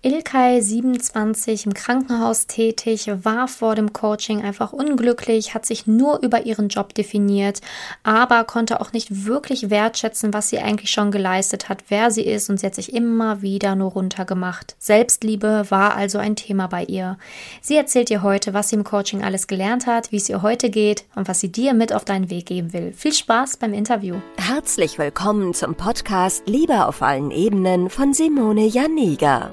Ilkay, 27, im Krankenhaus tätig, war vor dem Coaching einfach unglücklich, hat sich nur über ihren Job definiert, aber konnte auch nicht wirklich wertschätzen, was sie eigentlich schon geleistet hat, wer sie ist und sie hat sich immer wieder nur runtergemacht. Selbstliebe war also ein Thema bei ihr. Sie erzählt dir heute, was sie im Coaching alles gelernt hat, wie es ihr heute geht und was sie dir mit auf deinen Weg geben will. Viel Spaß beim Interview. Herzlich willkommen zum Podcast Liebe auf allen Ebenen von Simone Janiga.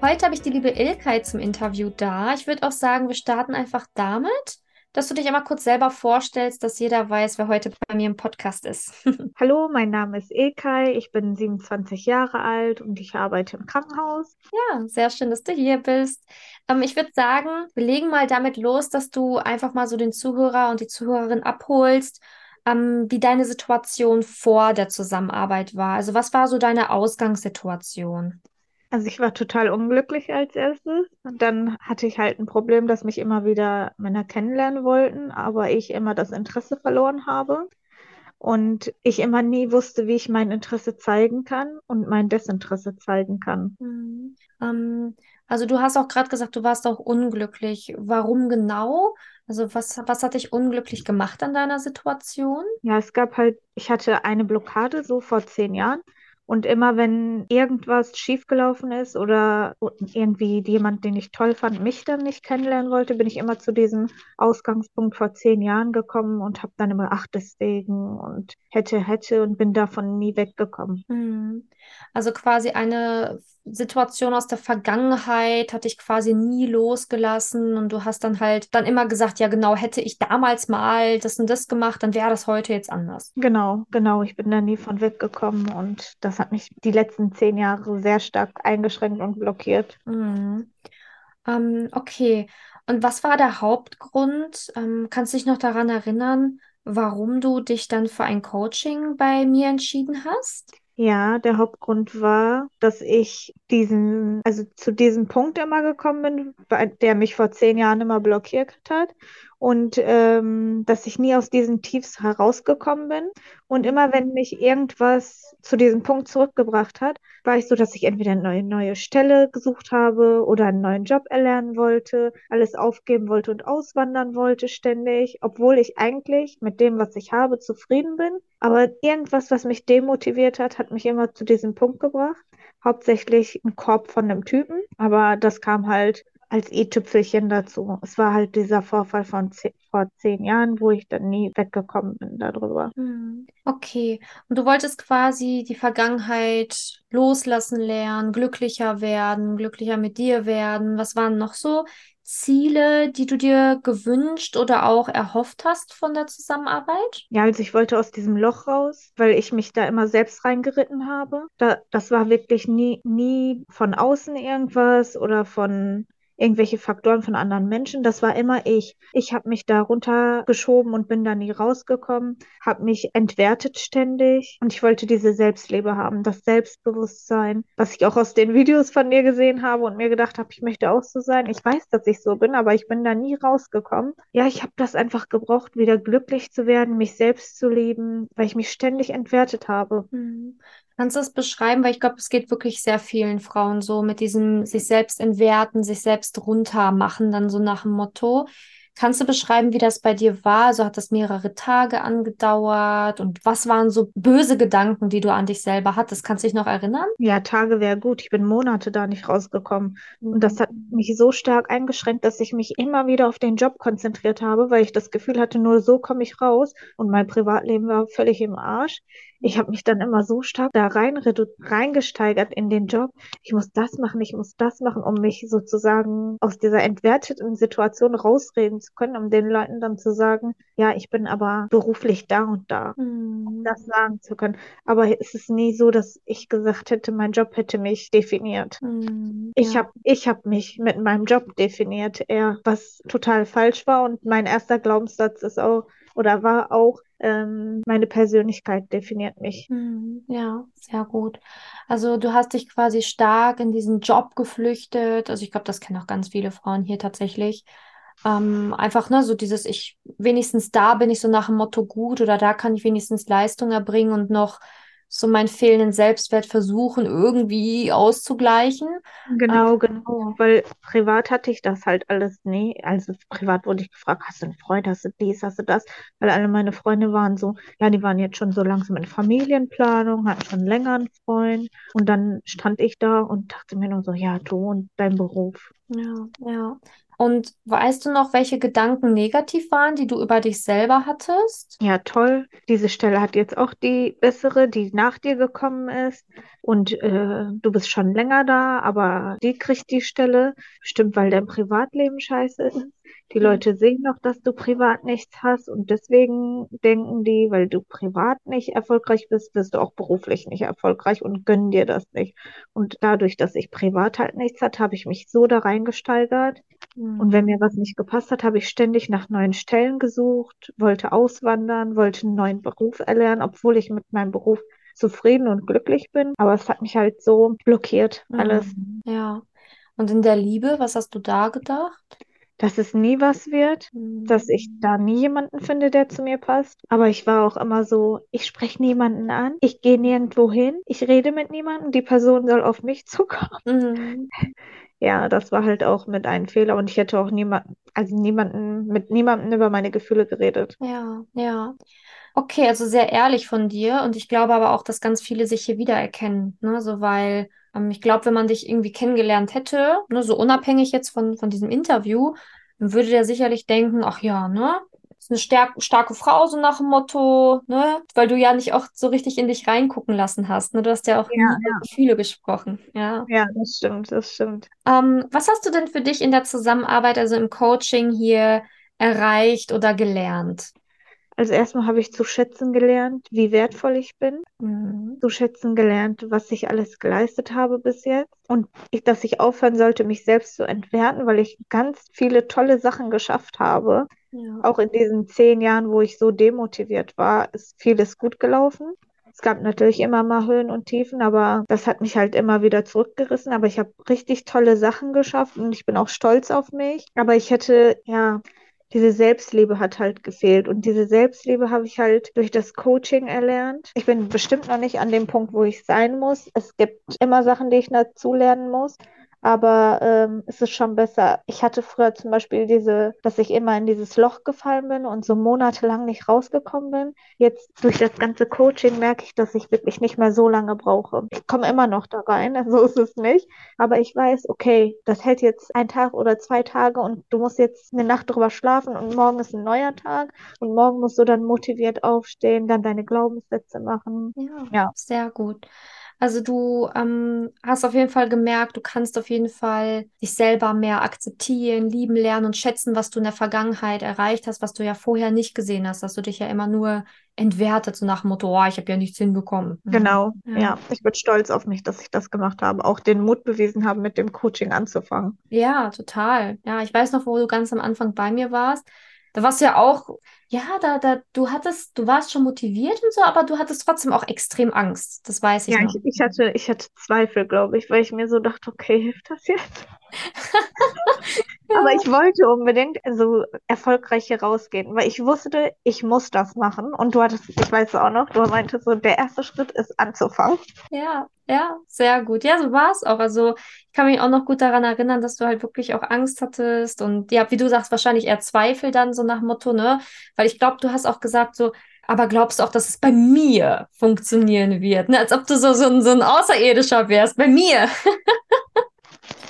Heute habe ich die liebe Ilkay zum Interview da. Ich würde auch sagen, wir starten einfach damit, dass du dich einmal kurz selber vorstellst, dass jeder weiß, wer heute bei mir im Podcast ist. Hallo, mein Name ist Ilkay, ich bin 27 Jahre alt und ich arbeite im Krankenhaus. Ja, sehr schön, dass du hier bist. Ähm, ich würde sagen, wir legen mal damit los, dass du einfach mal so den Zuhörer und die Zuhörerin abholst ähm, wie deine Situation vor der Zusammenarbeit war. Also was war so deine Ausgangssituation? Also ich war total unglücklich als erstes. Und dann hatte ich halt ein Problem, dass mich immer wieder Männer kennenlernen wollten, aber ich immer das Interesse verloren habe. Und ich immer nie wusste, wie ich mein Interesse zeigen kann und mein Desinteresse zeigen kann. Mhm. Ähm, also du hast auch gerade gesagt, du warst auch unglücklich. Warum genau? Also was, was hat dich unglücklich gemacht an deiner Situation? Ja, es gab halt, ich hatte eine Blockade so vor zehn Jahren. Und immer wenn irgendwas schiefgelaufen ist oder irgendwie jemand, den ich toll fand, mich dann nicht kennenlernen wollte, bin ich immer zu diesem Ausgangspunkt vor zehn Jahren gekommen und habe dann immer, ach, deswegen und hätte, hätte und bin davon nie weggekommen. Mhm. Also quasi eine Situation aus der Vergangenheit hat dich quasi nie losgelassen und du hast dann halt dann immer gesagt, ja genau, hätte ich damals mal das und das gemacht, dann wäre das heute jetzt anders. Genau, genau. Ich bin da nie von weggekommen und das hat mich die letzten zehn Jahre sehr stark eingeschränkt und blockiert. Mhm. Ähm, okay. Und was war der Hauptgrund? Ähm, kannst du dich noch daran erinnern, warum du dich dann für ein Coaching bei mir entschieden hast? Ja, der Hauptgrund war, dass ich diesen, also zu diesem Punkt immer gekommen bin, der mich vor zehn Jahren immer blockiert hat und ähm, dass ich nie aus diesen Tiefs herausgekommen bin. Und immer wenn mich irgendwas zu diesem Punkt zurückgebracht hat, war ich so, dass ich entweder eine neue, neue Stelle gesucht habe oder einen neuen Job erlernen wollte, alles aufgeben wollte und auswandern wollte ständig, obwohl ich eigentlich mit dem, was ich habe, zufrieden bin. Aber irgendwas, was mich demotiviert hat, hat mich immer zu diesem Punkt gebracht. Hauptsächlich ein Korb von einem Typen, aber das kam halt als i-Tüpfelchen dazu. Es war halt dieser Vorfall von zehn, vor zehn Jahren, wo ich dann nie weggekommen bin darüber. Hm. Okay. Und du wolltest quasi die Vergangenheit loslassen lernen, glücklicher werden, glücklicher mit dir werden. Was waren noch so Ziele, die du dir gewünscht oder auch erhofft hast von der Zusammenarbeit? Ja, also ich wollte aus diesem Loch raus, weil ich mich da immer selbst reingeritten habe. Da, das war wirklich nie, nie von außen irgendwas oder von irgendwelche Faktoren von anderen Menschen. Das war immer ich. Ich habe mich da runtergeschoben und bin da nie rausgekommen, habe mich entwertet ständig und ich wollte diese Selbstliebe haben, das Selbstbewusstsein, was ich auch aus den Videos von dir gesehen habe und mir gedacht habe, ich möchte auch so sein. Ich weiß, dass ich so bin, aber ich bin da nie rausgekommen. Ja, ich habe das einfach gebraucht, wieder glücklich zu werden, mich selbst zu lieben, weil ich mich ständig entwertet habe. Mhm. Kannst du das beschreiben? Weil ich glaube, es geht wirklich sehr vielen Frauen so mit diesem sich selbst entwerten, sich selbst runtermachen, dann so nach dem Motto. Kannst du beschreiben, wie das bei dir war? Also hat das mehrere Tage angedauert? Und was waren so böse Gedanken, die du an dich selber hattest? Kannst du dich noch erinnern? Ja, Tage wäre gut. Ich bin Monate da nicht rausgekommen. Mhm. Und das hat mich so stark eingeschränkt, dass ich mich immer wieder auf den Job konzentriert habe, weil ich das Gefühl hatte, nur so komme ich raus. Und mein Privatleben war völlig im Arsch. Ich habe mich dann immer so stark da rein reingesteigert in den Job. Ich muss das machen, ich muss das machen, um mich sozusagen aus dieser entwerteten Situation rausreden zu können, um den Leuten dann zu sagen, ja, ich bin aber beruflich da und da, mhm. das sagen zu können. Aber es ist nie so, dass ich gesagt hätte, mein Job hätte mich definiert. Mhm, ich ja. habe ich hab mich mit meinem Job definiert, eher was total falsch war. Und mein erster Glaubenssatz ist auch, oder war auch, ähm, meine Persönlichkeit definiert mich. Hm, ja, sehr gut. Also du hast dich quasi stark in diesen Job geflüchtet. Also ich glaube, das kennen auch ganz viele Frauen hier tatsächlich. Ähm, einfach, ne, so dieses, ich, wenigstens da bin ich so nach dem Motto gut oder da kann ich wenigstens Leistung erbringen und noch so meinen fehlenden Selbstwert versuchen, irgendwie auszugleichen. Genau, ähm, genau. Weil privat hatte ich das halt alles nie. Also privat wurde ich gefragt, hast du einen Freund, hast du dies, hast du das? Weil alle meine Freunde waren so, ja, die waren jetzt schon so langsam in Familienplanung, hatten schon länger einen Freund. Und dann stand ich da und dachte mir nur so, ja, du und dein Beruf. Ja, ja. Und weißt du noch, welche Gedanken negativ waren, die du über dich selber hattest? Ja, toll. Diese Stelle hat jetzt auch die bessere, die nach dir gekommen ist. Und äh, du bist schon länger da, aber die kriegt die Stelle. Bestimmt, weil dein Privatleben scheiße ist. Die Leute sehen doch, dass du privat nichts hast und deswegen denken die, weil du privat nicht erfolgreich bist, bist du auch beruflich nicht erfolgreich und gönnen dir das nicht. Und dadurch, dass ich privat halt nichts hatte, habe ich mich so da reingesteigert. Mhm. Und wenn mir was nicht gepasst hat, habe ich ständig nach neuen Stellen gesucht, wollte auswandern, wollte einen neuen Beruf erlernen, obwohl ich mit meinem Beruf zufrieden und glücklich bin. Aber es hat mich halt so blockiert, alles. Mhm. Ja. Und in der Liebe, was hast du da gedacht? Dass es nie was wird, dass ich mhm. da nie jemanden finde, der zu mir passt. Aber ich war auch immer so, ich spreche niemanden an, ich gehe nirgendwo hin, ich rede mit niemandem, die Person soll auf mich zukommen. Mhm. Ja, das war halt auch mit einem Fehler und ich hätte auch niemanden, also niemanden, mit niemandem über meine Gefühle geredet. Ja, ja. Okay, also sehr ehrlich von dir und ich glaube aber auch, dass ganz viele sich hier wiedererkennen, ne, so weil ähm, ich glaube, wenn man dich irgendwie kennengelernt hätte, ne, so unabhängig jetzt von, von diesem Interview, dann würde der sicherlich denken, ach ja, ne, ist eine stark, starke Frau, so nach dem Motto, ne, weil du ja nicht auch so richtig in dich reingucken lassen hast, ne, du hast ja auch ja, ja. Gefühle gesprochen, ja. Ja, das stimmt, das stimmt. Ähm, was hast du denn für dich in der Zusammenarbeit, also im Coaching hier erreicht oder gelernt? Also erstmal habe ich zu schätzen gelernt, wie wertvoll ich bin, mhm. zu schätzen gelernt, was ich alles geleistet habe bis jetzt und ich, dass ich aufhören sollte, mich selbst zu entwerten, weil ich ganz viele tolle Sachen geschafft habe. Ja. Auch in diesen zehn Jahren, wo ich so demotiviert war, ist vieles gut gelaufen. Es gab natürlich immer mal Höhen und Tiefen, aber das hat mich halt immer wieder zurückgerissen. Aber ich habe richtig tolle Sachen geschafft und ich bin auch stolz auf mich. Aber ich hätte, ja, diese Selbstliebe hat halt gefehlt. Und diese Selbstliebe habe ich halt durch das Coaching erlernt. Ich bin bestimmt noch nicht an dem Punkt, wo ich sein muss. Es gibt immer Sachen, die ich dazu lernen muss aber ähm, es ist schon besser. Ich hatte früher zum Beispiel diese, dass ich immer in dieses Loch gefallen bin und so monatelang nicht rausgekommen bin. Jetzt durch das ganze Coaching merke ich, dass ich wirklich nicht mehr so lange brauche. Ich komme immer noch da rein, so ist es nicht. Aber ich weiß, okay, das hält jetzt ein Tag oder zwei Tage und du musst jetzt eine Nacht drüber schlafen und morgen ist ein neuer Tag und morgen musst du dann motiviert aufstehen, dann deine Glaubenssätze machen. Ja, ja. sehr gut. Also du ähm, hast auf jeden Fall gemerkt, du kannst auf jeden Fall dich selber mehr akzeptieren, lieben lernen und schätzen, was du in der Vergangenheit erreicht hast, was du ja vorher nicht gesehen hast, dass du dich ja immer nur entwertet, so nach dem Motto, oh, ich habe ja nichts hinbekommen. Mhm. Genau, ja. ja. Ich bin stolz auf mich, dass ich das gemacht habe, auch den Mut bewiesen habe, mit dem Coaching anzufangen. Ja, total. Ja, ich weiß noch, wo du ganz am Anfang bei mir warst. Da warst du ja auch, ja, da, da, du hattest, du warst schon motiviert und so, aber du hattest trotzdem auch extrem Angst. Das weiß ich ja, noch. Ich, ich hatte, ich hatte Zweifel, glaube ich, weil ich mir so dachte, okay, hilft das jetzt? Aber ich wollte unbedingt so erfolgreich hier rausgehen, weil ich wusste, ich muss das machen. Und du hattest, ich weiß auch noch, du meintest so, der erste Schritt ist anzufangen. Ja, ja, sehr gut. Ja, so war es auch. Also ich kann mich auch noch gut daran erinnern, dass du halt wirklich auch Angst hattest und ja, wie du sagst, wahrscheinlich eher Zweifel dann so nach Motto, ne? Weil ich glaube, du hast auch gesagt so, aber glaubst du auch, dass es bei mir funktionieren wird? Ne? Als ob du so, so, ein, so ein Außerirdischer wärst. Bei mir.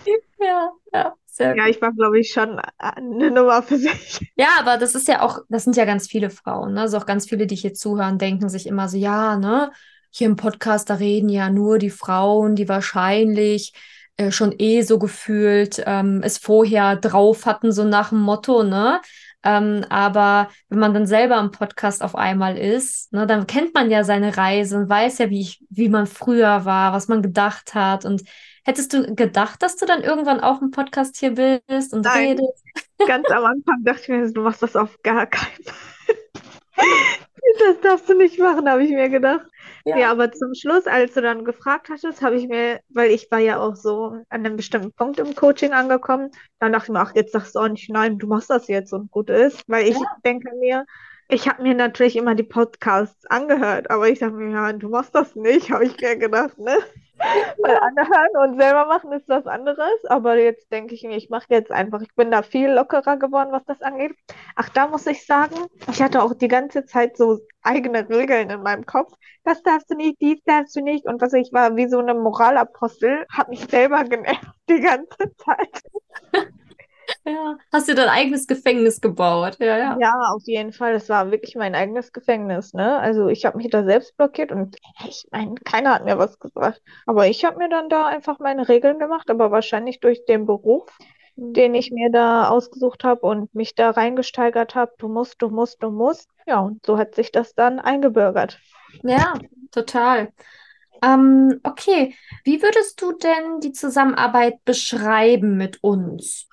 ja, ja. Sehr ja, gut. ich war, glaube ich, schon eine Nummer für sich. Ja, aber das ist ja auch, das sind ja ganz viele Frauen, ne? Also auch ganz viele, die hier zuhören, denken sich immer so, ja, ne, hier im Podcast, da reden ja nur die Frauen, die wahrscheinlich äh, schon eh so gefühlt ähm, es vorher drauf hatten, so nach dem Motto, ne? Ähm, aber wenn man dann selber im Podcast auf einmal ist, ne, dann kennt man ja seine Reise und weiß ja, wie, ich, wie man früher war, was man gedacht hat. Und hättest du gedacht, dass du dann irgendwann auch im Podcast hier bist und Nein. redest? Ganz am Anfang dachte ich mir, du machst das auf gar keinen Fall. Das darfst du nicht machen, habe ich mir gedacht. Ja. ja, aber zum Schluss, als du dann gefragt hattest, habe ich mir, weil ich war ja auch so an einem bestimmten Punkt im Coaching angekommen, dann dachte ich mir, ach, jetzt sagst du auch nicht, nein, du machst das jetzt und gut ist, weil ich ja. denke mir, ich habe mir natürlich immer die Podcasts angehört, aber ich dachte mir, ja, du machst das nicht, habe ich mir gedacht, ne? Weil anhören und selber machen ist was anderes. Aber jetzt denke ich mir, ich mache jetzt einfach. Ich bin da viel lockerer geworden, was das angeht. Ach, da muss ich sagen, ich hatte auch die ganze Zeit so eigene Regeln in meinem Kopf. Das darfst du nicht, dies darfst du nicht. Und was ich war wie so eine Moralapostel, habe mich selber genervt die ganze Zeit. Ja, hast du dein eigenes Gefängnis gebaut. Ja, ja. Ja, auf jeden Fall. Das war wirklich mein eigenes Gefängnis, ne? Also ich habe mich da selbst blockiert und ich meine, keiner hat mir was gesagt. Aber ich habe mir dann da einfach meine Regeln gemacht, aber wahrscheinlich durch den Beruf, mhm. den ich mir da ausgesucht habe und mich da reingesteigert habe. Du musst, du musst, du musst. Ja, und so hat sich das dann eingebürgert. Ja, total. Ähm, okay, wie würdest du denn die Zusammenarbeit beschreiben mit uns?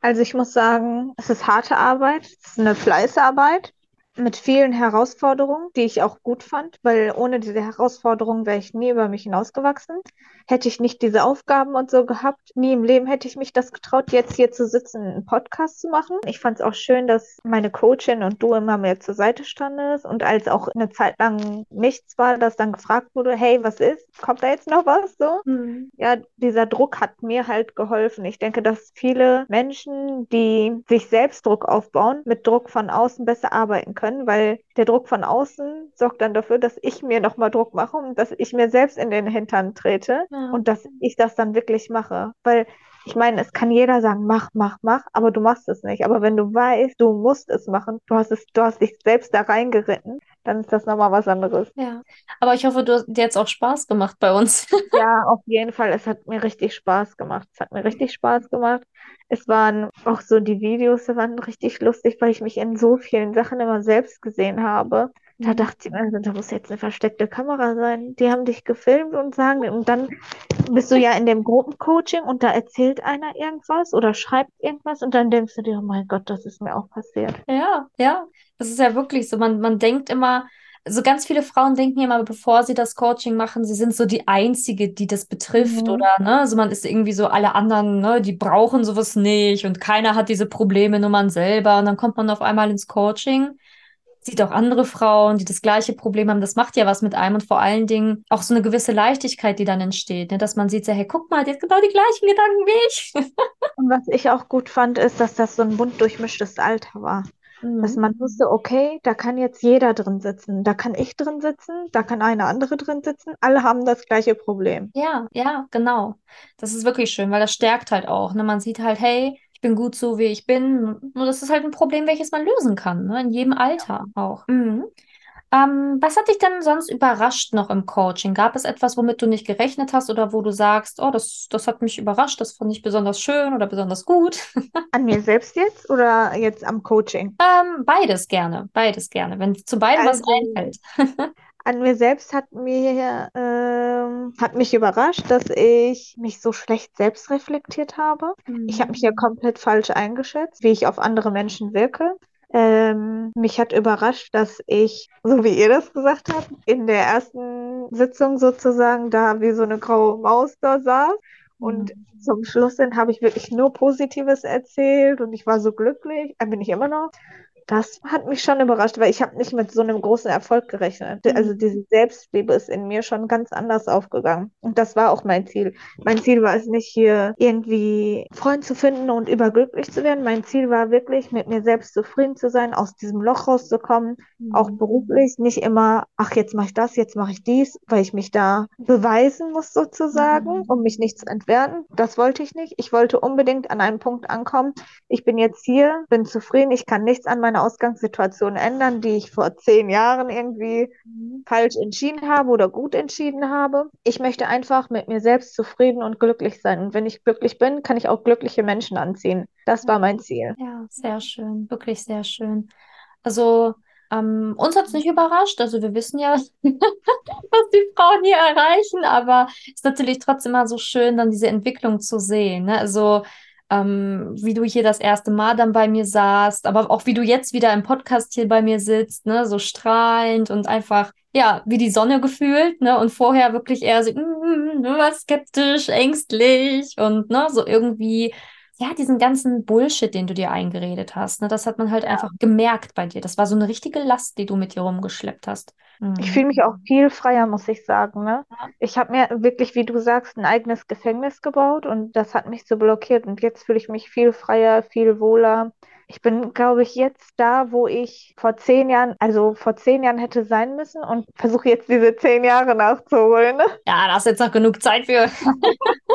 Also ich muss sagen, es ist harte Arbeit, es ist eine Fleißarbeit mit vielen Herausforderungen, die ich auch gut fand, weil ohne diese Herausforderungen wäre ich nie über mich hinausgewachsen hätte ich nicht diese Aufgaben und so gehabt, nie im Leben hätte ich mich das getraut, jetzt hier zu sitzen, einen Podcast zu machen. Ich fand es auch schön, dass meine Coachin und du immer mehr zur Seite standest und als auch eine Zeit lang nichts war, dass dann gefragt wurde, hey, was ist? Kommt da jetzt noch was? So. Mhm. Ja, dieser Druck hat mir halt geholfen. Ich denke, dass viele Menschen, die sich selbst Druck aufbauen, mit Druck von außen besser arbeiten können, weil der Druck von außen sorgt dann dafür, dass ich mir nochmal Druck mache und dass ich mir selbst in den Hintern trete ja. und dass ich das dann wirklich mache. Weil ich meine, es kann jeder sagen, mach, mach, mach, aber du machst es nicht. Aber wenn du weißt, du musst es machen, du hast es, du hast dich selbst da reingeritten, dann ist das nochmal was anderes. Ja. Aber ich hoffe, du hast dir jetzt auch Spaß gemacht bei uns. ja, auf jeden Fall. Es hat mir richtig Spaß gemacht. Es hat mir richtig Spaß gemacht. Es waren auch so die Videos, die waren richtig lustig, weil ich mich in so vielen Sachen immer selbst gesehen habe. Da mhm. dachte ich mir, da muss jetzt eine versteckte Kamera sein. Die haben dich gefilmt und sagen, und dann bist du ja in dem Gruppencoaching und da erzählt einer irgendwas oder schreibt irgendwas und dann denkst du dir, oh mein Gott, das ist mir auch passiert. Ja, ja. Das ist ja wirklich so. Man, man denkt immer, so ganz viele Frauen denken immer, bevor sie das Coaching machen, sie sind so die Einzige, die das betrifft mhm. oder, ne, also man ist irgendwie so alle anderen, ne, die brauchen sowas nicht und keiner hat diese Probleme, nur man selber und dann kommt man auf einmal ins Coaching sieht auch andere Frauen, die das gleiche Problem haben. Das macht ja was mit einem und vor allen Dingen auch so eine gewisse Leichtigkeit, die dann entsteht, ne? dass man sieht, so, hey, guck mal, die hat genau die gleichen Gedanken wie ich. und was ich auch gut fand, ist, dass das so ein bunt durchmischtes Alter war. Mhm. Dass man wusste, okay, da kann jetzt jeder drin sitzen. Da kann ich drin sitzen, da kann eine andere drin sitzen. Alle haben das gleiche Problem. Ja, ja, genau. Das ist wirklich schön, weil das stärkt halt auch. Ne? Man sieht halt, hey, ich bin gut so, wie ich bin. Nur das ist halt ein Problem, welches man lösen kann, ne? in jedem Alter auch. Mhm. Ähm, was hat dich denn sonst überrascht noch im Coaching? Gab es etwas, womit du nicht gerechnet hast oder wo du sagst, oh, das, das hat mich überrascht, das fand ich besonders schön oder besonders gut? An mir selbst jetzt oder jetzt am Coaching? Ähm, beides gerne, beides gerne, wenn zu beiden also, was einfällt. an mir selbst hat mir ähm, hat mich überrascht, dass ich mich so schlecht selbst reflektiert habe. Mhm. Ich habe mich ja komplett falsch eingeschätzt, wie ich auf andere Menschen wirke. Ähm, mich hat überrascht, dass ich, so wie ihr das gesagt habt, in der ersten Sitzung sozusagen da wie so eine graue Maus da saß. Und mhm. zum Schluss hin habe ich wirklich nur Positives erzählt und ich war so glücklich, äh, bin ich immer noch. Das hat mich schon überrascht, weil ich habe nicht mit so einem großen Erfolg gerechnet. Mhm. Also diese Selbstliebe ist in mir schon ganz anders aufgegangen. Und das war auch mein Ziel. Mein Ziel war es nicht hier irgendwie Freund zu finden und überglücklich zu werden. Mein Ziel war wirklich, mit mir selbst zufrieden zu sein, aus diesem Loch rauszukommen, auch Mhm. beruflich, nicht immer, ach, jetzt mache ich das, jetzt mache ich dies, weil ich mich da beweisen muss sozusagen, Mhm. um mich nicht zu entwerten. Das wollte ich nicht. Ich wollte unbedingt an einem Punkt ankommen. Ich bin jetzt hier, bin zufrieden, ich kann nichts an meiner Ausgangssituation ändern, die ich vor zehn Jahren irgendwie Mhm. falsch entschieden habe oder gut entschieden habe. Ich möchte einfach mit mir selbst zufrieden und glücklich sein. Und wenn ich glücklich bin, kann ich auch glückliche Menschen anziehen. Das war mein Ziel. Ja, sehr schön, wirklich sehr schön. Also, ähm, uns hat es nicht überrascht. Also, wir wissen ja, was die Frauen hier erreichen, aber es ist natürlich trotzdem mal so schön, dann diese Entwicklung zu sehen. Ne? Also, ähm, wie du hier das erste Mal dann bei mir saßt, aber auch wie du jetzt wieder im Podcast hier bei mir sitzt, ne? So strahlend und einfach, ja, wie die Sonne gefühlt, ne? Und vorher wirklich eher so, mm, mm, skeptisch, ängstlich und ne, so irgendwie ja, diesen ganzen Bullshit, den du dir eingeredet hast, ne, das hat man halt einfach gemerkt bei dir. Das war so eine richtige Last, die du mit dir rumgeschleppt hast. Ich Mhm. fühle mich auch viel freier, muss ich sagen, ne? Ja. Ich habe mir wirklich, wie du sagst, ein eigenes Gefängnis gebaut und das hat mich so blockiert und jetzt fühle ich mich viel freier, viel wohler. Ich bin, glaube ich, jetzt da, wo ich vor zehn Jahren, also vor zehn Jahren hätte sein müssen und versuche jetzt diese zehn Jahre nachzuholen. Ne? Ja, da hast jetzt noch genug Zeit für.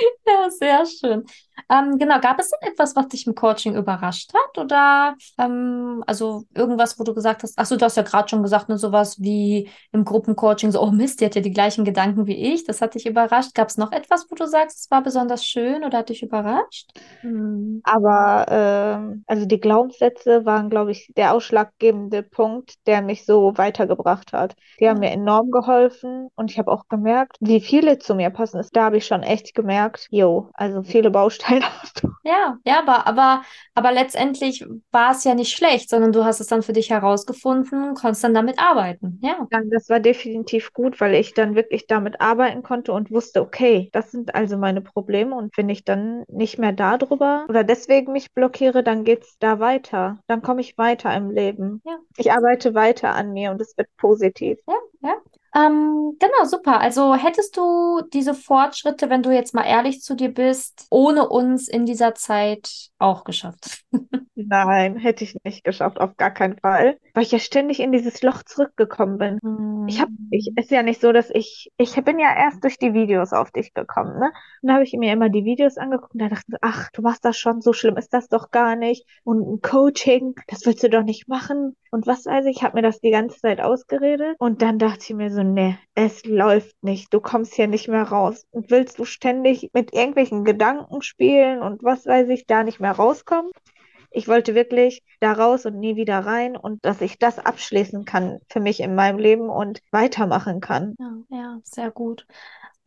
Ja, sehr schön. Ähm, genau, gab es denn etwas, was dich im Coaching überrascht hat? Oder ähm, also irgendwas, wo du gesagt hast, ach so, du hast ja gerade schon gesagt, ne, sowas wie im Gruppencoaching, so, oh Mist, die hat ja die gleichen Gedanken wie ich, das hat dich überrascht. Gab es noch etwas, wo du sagst, es war besonders schön oder hat dich überrascht? Hm. Aber ähm, also die Glaubenssätze waren, glaube ich, der ausschlaggebende Punkt, der mich so weitergebracht hat. Die haben Ja. mir enorm geholfen und ich habe auch gemerkt, wie viele zu mir passen. Da habe ich schon echt gemerkt, jo, also viele Baustellen du. Ja, ja, aber, aber, aber letztendlich war es ja nicht schlecht, sondern du hast es dann für dich herausgefunden, konntest dann damit arbeiten. Ja. Ja, das war definitiv gut, weil ich dann wirklich damit arbeiten konnte und wusste, okay, das sind also meine Probleme und wenn ich dann nicht mehr darüber oder deswegen mich blockiere, dann geht's da weiter. Dann komme ich weiter im Leben. Ja. Ich arbeite weiter an mir und es wird positiv. Ja, ja. Ähm, genau, super. Also hättest du diese Fortschritte, wenn du jetzt mal ehrlich zu dir bist, ohne uns in dieser Zeit auch geschafft? Nein, hätte ich nicht geschafft, auf gar keinen Fall, weil ich ja ständig in dieses Loch zurückgekommen bin. Ich habe, ich, ist ja nicht so, dass ich, ich bin ja erst durch die Videos auf dich gekommen, ne? Und da habe ich mir immer die Videos angeguckt und da dachte ich, ach, du machst das schon, so schlimm ist das doch gar nicht. Und ein Coaching, das willst du doch nicht machen. Und was weiß ich, ich habe mir das die ganze Zeit ausgeredet. Und dann dachte ich mir so, nee, es läuft nicht. Du kommst hier nicht mehr raus. Und willst du ständig mit irgendwelchen Gedanken spielen und was weiß ich, da nicht mehr rauskommen? Ich wollte wirklich da raus und nie wieder rein und dass ich das abschließen kann für mich in meinem Leben und weitermachen kann. Ja, ja, sehr gut.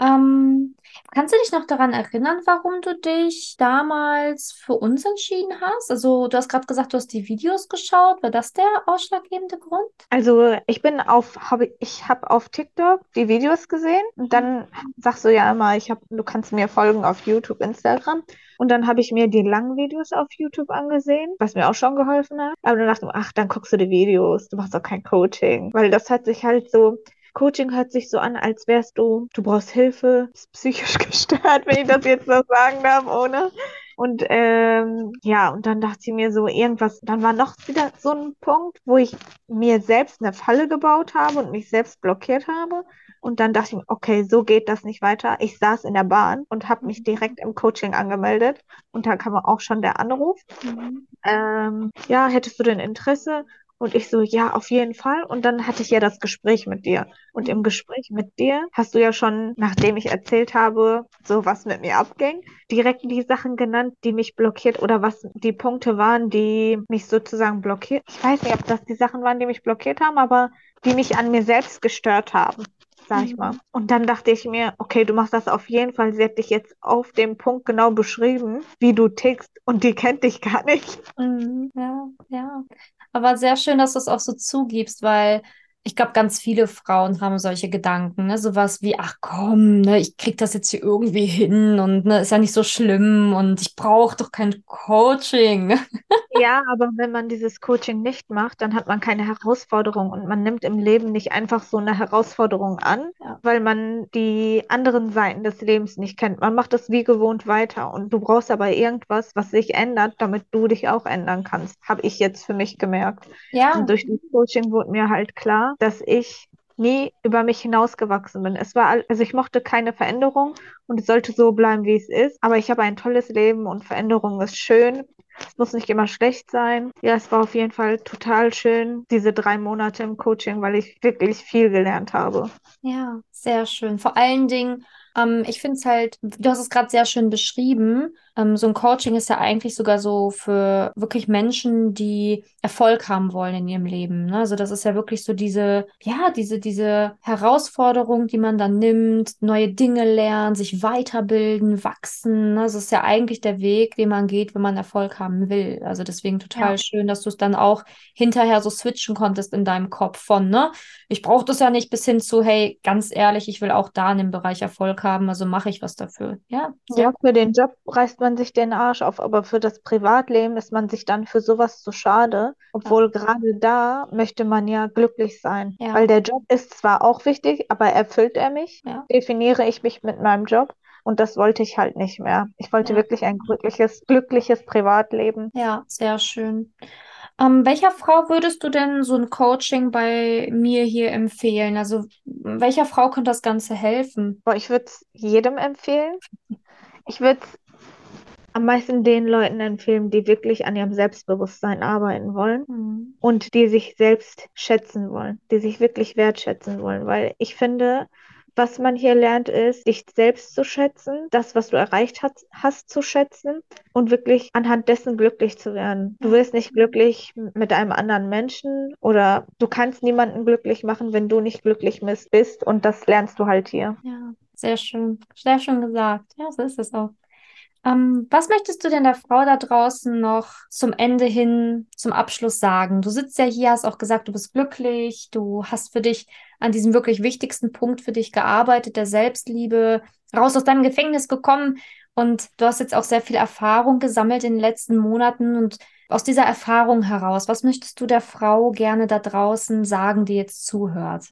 Ähm, kannst du dich noch daran erinnern, warum du dich damals für uns entschieden hast? Also, du hast gerade gesagt, du hast die Videos geschaut. War das der ausschlaggebende Grund? Also ich bin auf, habe ich habe auf TikTok die Videos gesehen und dann sagst du ja immer, ich habe, du kannst mir folgen auf YouTube, Instagram. Und dann habe ich mir die langen Videos auf YouTube angesehen, was mir auch schon geholfen hat. Aber dann dachte ich, ach, dann guckst du die Videos, du machst doch kein Coaching. Weil das hat sich halt so, Coaching hört sich so an, als wärst du, du brauchst Hilfe, bist psychisch gestört, wenn ich das jetzt so sagen darf, ohne. Und ähm, ja, und dann dachte ich mir so irgendwas, dann war noch wieder so ein Punkt, wo ich mir selbst eine Falle gebaut habe und mich selbst blockiert habe. Und dann dachte ich mir, okay, so geht das nicht weiter. Ich saß in der Bahn und habe mich direkt im Coaching angemeldet. Und da kam auch schon der Anruf. Mhm. Ähm, ja, hättest du denn Interesse? Und ich so, ja, auf jeden Fall. Und dann hatte ich ja das Gespräch mit dir. Und im Gespräch mit dir hast du ja schon, nachdem ich erzählt habe, so was mit mir abging, direkt die Sachen genannt, die mich blockiert oder was die Punkte waren, die mich sozusagen blockiert. Ich weiß nicht, ob das die Sachen waren, die mich blockiert haben, aber die mich an mir selbst gestört haben. Sag ich Mhm. mal. Und dann dachte ich mir, okay, du machst das auf jeden Fall. Sie hat dich jetzt auf dem Punkt genau beschrieben, wie du tickst. Und die kennt dich gar nicht. Mhm, ja, ja. Aber sehr schön, dass du es auch so zugibst, weil ich glaube, ganz viele Frauen haben solche Gedanken, ne? Sowas wie, ach komm, ne, ich krieg das jetzt hier irgendwie hin und ne, ist ja nicht so schlimm und ich brauche doch kein Coaching. Ja, aber wenn man dieses Coaching nicht macht, dann hat man keine Herausforderung und man nimmt im Leben nicht einfach so eine Herausforderung an, Ja. weil man die anderen Seiten des Lebens nicht kennt. Man macht das wie gewohnt weiter und du brauchst aber irgendwas, was sich ändert, damit du dich auch ändern kannst, habe ich jetzt für mich gemerkt. Ja, Und durch das Coaching wurde mir halt klar, dass ich nie über mich hinausgewachsen bin. Es war, also ich mochte keine Veränderung und es sollte so bleiben, wie es ist. Aber ich habe ein tolles Leben und Veränderung ist schön. Es muss nicht immer schlecht sein. Ja, es war auf jeden Fall total schön, diese drei Monate im Coaching, weil ich wirklich viel gelernt habe. Ja, sehr schön. Vor allen Dingen, ähm, ich finde es halt, du hast es gerade sehr schön beschrieben. Ähm, so ein Coaching ist ja eigentlich sogar so für wirklich Menschen, die Erfolg haben wollen in ihrem Leben. Ne? Also das ist ja wirklich so diese, ja, diese, diese Herausforderung, die man dann nimmt, neue Dinge lernen, sich weiterbilden, wachsen. Ne? Das ist ja eigentlich der Weg, den man geht, wenn man Erfolg haben will. Also deswegen total Ja. schön, dass du es dann auch hinterher so switchen konntest in deinem Kopf von, ne? Ich brauche das ja nicht bis hin zu, hey, ganz ehrlich, ich will auch da in dem Bereich Erfolg haben, also mache ich was dafür. Ja, sehr Ja, für den Job reißt man sich den Arsch auf, aber für das Privatleben ist man sich dann für sowas zu schade. Obwohl gerade da möchte man ja glücklich sein. Ja. Weil der Job ist zwar auch wichtig, aber erfüllt er mich? Ja. Definiere ich mich mit meinem Job? Und das wollte ich halt nicht mehr. Ich wollte Ja. wirklich ein glückliches, glückliches Privatleben. Ja, sehr schön. Ähm, welcher Frau würdest du denn so ein Coaching bei mir hier empfehlen? Also welcher Frau könnte das Ganze helfen? Ich würde es jedem empfehlen. Ich würde es am meisten den Leuten empfehlen, die wirklich an ihrem Selbstbewusstsein arbeiten wollen. Hm. und die sich selbst schätzen wollen, die sich wirklich wertschätzen wollen, weil ich finde, was man hier lernt, ist, dich selbst zu schätzen, das, was du erreicht hast, hast zu schätzen und wirklich anhand dessen glücklich zu werden. Du wirst nicht glücklich mit einem anderen Menschen oder du kannst niemanden glücklich machen, wenn du nicht glücklich bist und das lernst du halt hier. Ja, sehr schön. Sehr schön gesagt. Ja, so ist es auch. Ähm, was möchtest du denn der Frau da draußen noch zum Ende hin, zum Abschluss sagen? Du sitzt ja hier, hast auch gesagt, du bist glücklich, du hast für dich an diesem wirklich wichtigsten Punkt für dich gearbeitet, der Selbstliebe, raus aus deinem Gefängnis gekommen und du hast jetzt auch sehr viel Erfahrung gesammelt in den letzten Monaten und aus dieser Erfahrung heraus, was möchtest du der Frau gerne da draußen sagen, die jetzt zuhört?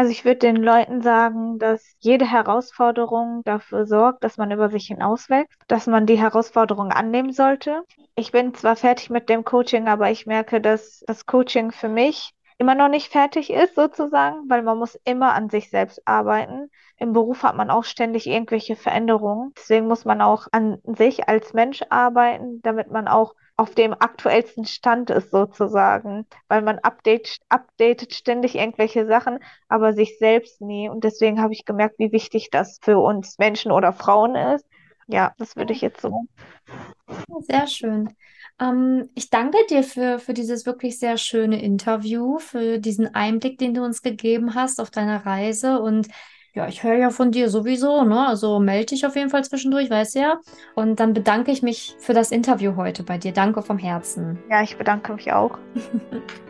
Also ich würde den Leuten sagen, dass jede Herausforderung dafür sorgt, dass man über sich hinauswächst, dass man die Herausforderung annehmen sollte. Ich bin zwar fertig mit dem Coaching, aber ich merke, dass das Coaching für mich immer noch nicht fertig ist, sozusagen, weil man muss immer an sich selbst arbeiten. Im Beruf hat man auch ständig irgendwelche Veränderungen. Deswegen muss man auch an sich als Mensch arbeiten, damit man auch auf dem aktuellsten Stand ist, sozusagen. Weil man update, updatet ständig irgendwelche Sachen, aber sich selbst nie. Und deswegen habe ich gemerkt, wie wichtig das für uns Menschen oder Frauen ist. Ja, das würde ich jetzt so. Sehr schön. Ähm, ich danke dir für, für dieses wirklich sehr schöne Interview, für diesen Einblick, den du uns gegeben hast auf deiner Reise. Und ja, ich höre ja von dir sowieso, ne? Also melde dich auf jeden Fall zwischendurch, weißt du ja. Und dann bedanke ich mich für das Interview heute bei dir. Danke vom Herzen. Ja, ich bedanke mich auch.